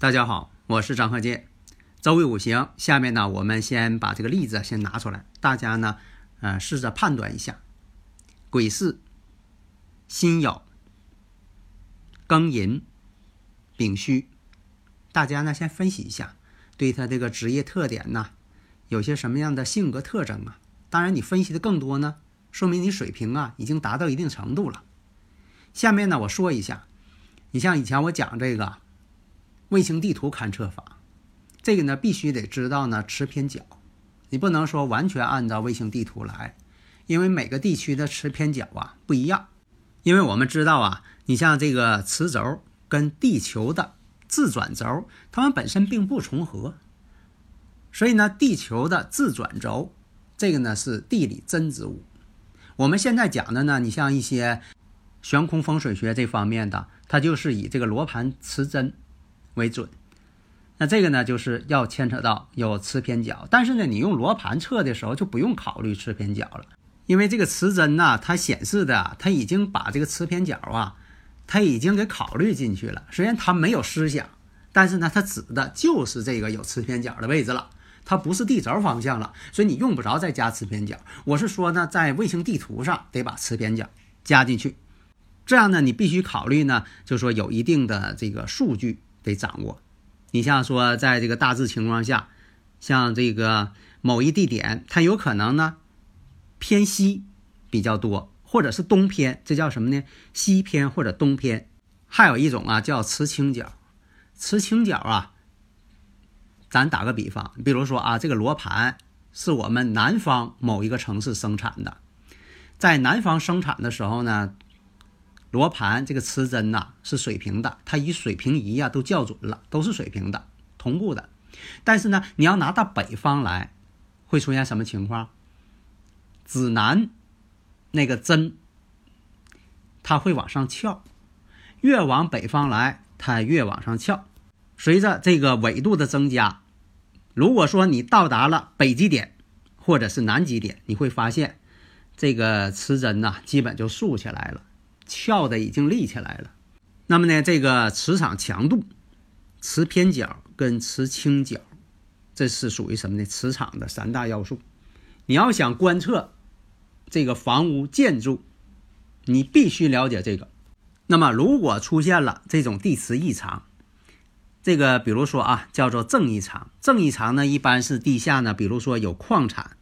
大家好，我是张鹤剑。周易五行，下面呢，我们先把这个例子先拿出来，大家呢，呃，试着判断一下。癸巳、辛酉、庚寅、丙戌，大家呢先分析一下，对他这个职业特点呢，有些什么样的性格特征啊？当然，你分析的更多呢，说明你水平啊已经达到一定程度了。下面呢，我说一下，你像以前我讲这个。卫星地图勘测法，这个呢必须得知道呢磁偏角，你不能说完全按照卫星地图来，因为每个地区的磁偏角啊不一样。因为我们知道啊，你像这个磁轴跟地球的自转轴，它们本身并不重合，所以呢，地球的自转轴这个呢是地理真之物。我们现在讲的呢，你像一些悬空风水学这方面的，它就是以这个罗盘磁针。为准，那这个呢，就是要牵扯到有磁偏角，但是呢，你用罗盘测的时候就不用考虑磁偏角了，因为这个磁针呐，它显示的，它已经把这个磁偏角啊，它已经给考虑进去了。虽然它没有思想，但是呢，它指的就是这个有磁偏角的位置了，它不是地轴方向了，所以你用不着再加磁偏角。我是说呢，在卫星地图上得把磁偏角加进去，这样呢，你必须考虑呢，就说有一定的这个数据。得掌握，你像说，在这个大致情况下，像这个某一地点，它有可能呢偏西比较多，或者是东偏，这叫什么呢？西偏或者东偏。还有一种啊，叫磁倾角。磁倾角啊，咱打个比方，比如说啊，这个罗盘是我们南方某一个城市生产的，在南方生产的时候呢。罗盘这个磁针呐是水平的，它与水平仪呀都校准了，都是水平的，同步的。但是呢，你要拿到北方来，会出现什么情况？指南那个针，它会往上翘，越往北方来，它越往上翘。随着这个纬度的增加，如果说你到达了北极点或者是南极点，你会发现这个磁针呐基本就竖起来了。翘的已经立起来了，那么呢，这个磁场强度、磁偏角跟磁倾角，这是属于什么呢？磁场的三大要素。你要想观测这个房屋建筑，你必须了解这个。那么，如果出现了这种地磁异常，这个比如说啊，叫做正异常。正异常呢，一般是地下呢，比如说有矿产，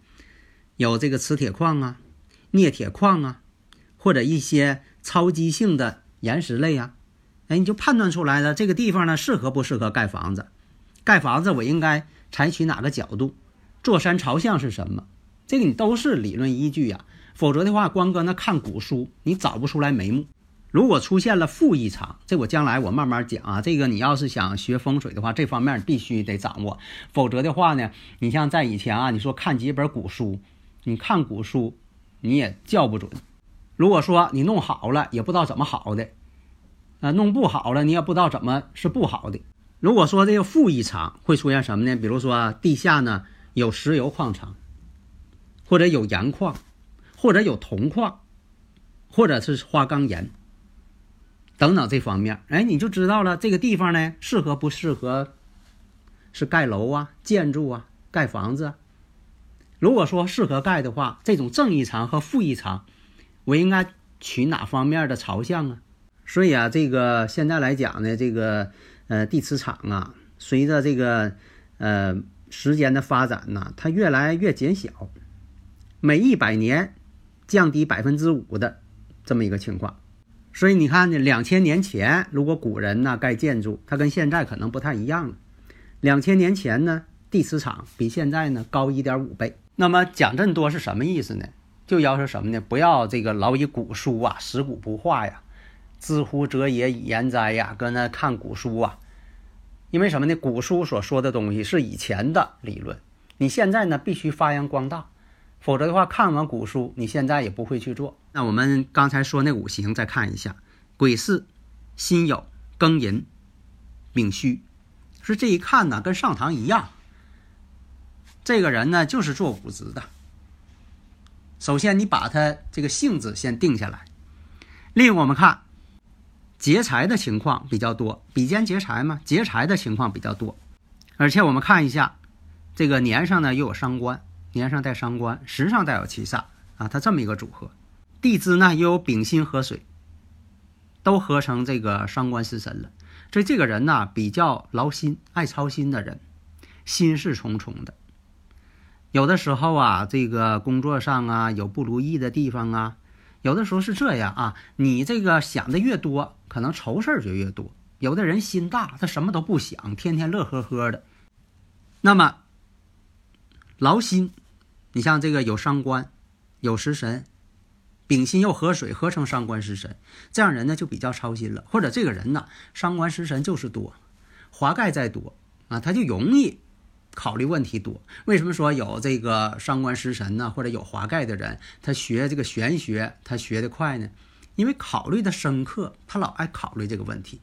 有这个磁铁矿啊、镍铁矿啊，或者一些。超基性的岩石类呀，哎，你就判断出来了，这个地方呢适合不适合盖房子？盖房子我应该采取哪个角度？坐山朝向是什么？这个你都是理论依据呀。否则的话，光搁那看古书，你找不出来眉目。如果出现了负异常，这我将来我慢慢讲啊。这个你要是想学风水的话，这方面必须得掌握。否则的话呢，你像在以前啊，你说看几本古书，你看古书你也叫不准。如果说你弄好了，也不知道怎么好的；啊，弄不好了，你也不知道怎么是不好的。如果说这个负异常会出现什么呢？比如说地下呢有石油矿场，或者有盐矿，或者有铜矿，或者是花岗岩等等这方面，哎，你就知道了这个地方呢适合不适合是盖楼啊、建筑啊、盖房子。如果说适合盖的话，这种正异常和负异常。我应该取哪方面的朝向啊？所以啊，这个现在来讲呢，这个呃地磁场啊，随着这个呃时间的发展呢，它越来越减小，每一百年降低百分之五的这么一个情况。所以你看呢，两千年前如果古人呢盖建筑，它跟现在可能不太一样了。两千年前呢，地磁场比现在呢高一点五倍。那么讲这么多是什么意思呢？就要求什么呢？不要这个老以古书啊，食古不化呀，知乎者也以言哉呀，搁那看古书啊。因为什么呢？古书所说的东西是以前的理论，你现在呢必须发扬光大，否则的话，看完古书，你现在也不会去做。那我们刚才说那五行，再看一下：癸巳、辛酉、庚寅、丙戌，是这一看呢，跟上堂一样。这个人呢，就是做五职的。首先，你把他这个性质先定下来。另我们看。劫财的情况比较多，比肩劫财嘛，劫财的情况比较多，而且我们看一下，这个年上呢又有伤官，年上带伤官，时上带有七煞啊，它这么一个组合，地支呢又有丙辛合水，都合成这个伤官食神了，所以这个人呢比较劳心、爱操心的人，心事重重的，有的时候啊，这个工作上啊有不如意的地方啊。有的时候是这样啊，你这个想的越多，可能愁事儿就越多。有的人心大，他什么都不想，天天乐呵呵的。那么劳心，你像这个有伤官，有食神，丙辛又合水，合成伤官食神，这样人呢就比较操心了。或者这个人呢，伤官食神就是多，华盖再多啊，他就容易。考虑问题多，为什么说有这个伤官食神呢？或者有华盖的人，他学这个玄学，他学得快呢？因为考虑的深刻，他老爱考虑这个问题，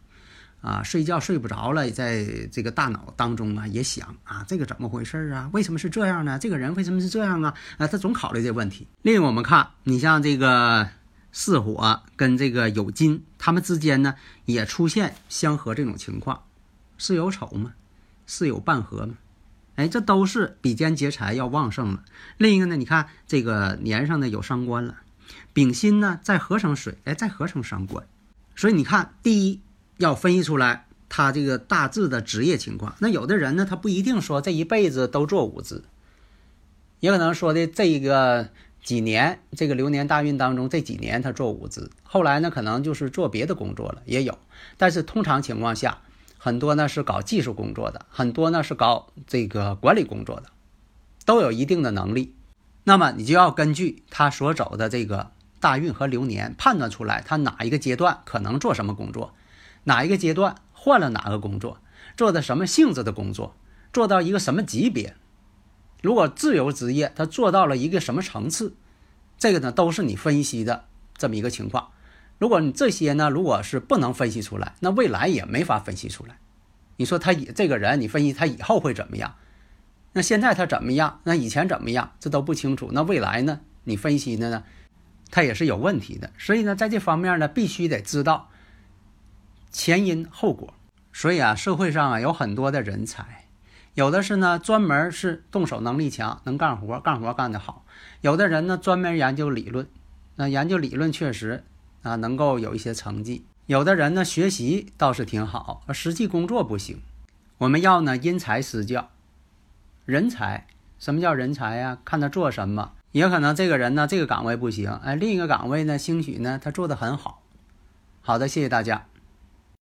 啊，睡觉睡不着了，在这个大脑当中啊，也想啊，这个怎么回事啊？为什么是这样呢？这个人为什么是这样啊？啊，他总考虑这个问题。另我们看，你像这个巳火跟这个酉金，他们之间呢也出现相合这种情况，巳有丑嘛，巳有半合嘛。哎，这都是比肩劫财要旺盛了。另一个呢，你看这个年上呢有伤官了，丙辛呢再合成水，哎，再合成伤官。所以你看，第一要分析出来他这个大致的职业情况。那有的人呢，他不一定说这一辈子都做五职，也可能说的这个几年这个流年大运当中这几年他做五职，后来呢可能就是做别的工作了，也有。但是通常情况下。很多呢是搞技术工作的，很多呢是搞这个管理工作的，都有一定的能力。那么你就要根据他所走的这个大运和流年，判断出来他哪一个阶段可能做什么工作，哪一个阶段换了哪个工作，做的什么性质的工作，做到一个什么级别。如果自由职业，他做到了一个什么层次，这个呢都是你分析的这么一个情况。如果你这些呢，如果是不能分析出来，那未来也没法分析出来。你说他以这个人，你分析他以后会怎么样？那现在他怎么样？那以前怎么样？这都不清楚。那未来呢？你分析的呢？他也是有问题的。所以呢，在这方面呢，必须得知道前因后果。所以啊，社会上啊有很多的人才，有的是呢专门是动手能力强，能干活，干活干得好；有的人呢专门研究理论，那研究理论确实。啊，能够有一些成绩。有的人呢，学习倒是挺好，而实际工作不行。我们要呢因材施教。人才，什么叫人才呀？看他做什么。也可能这个人呢，这个岗位不行，哎，另一个岗位呢，兴许呢他做的很好。好的，谢谢大家。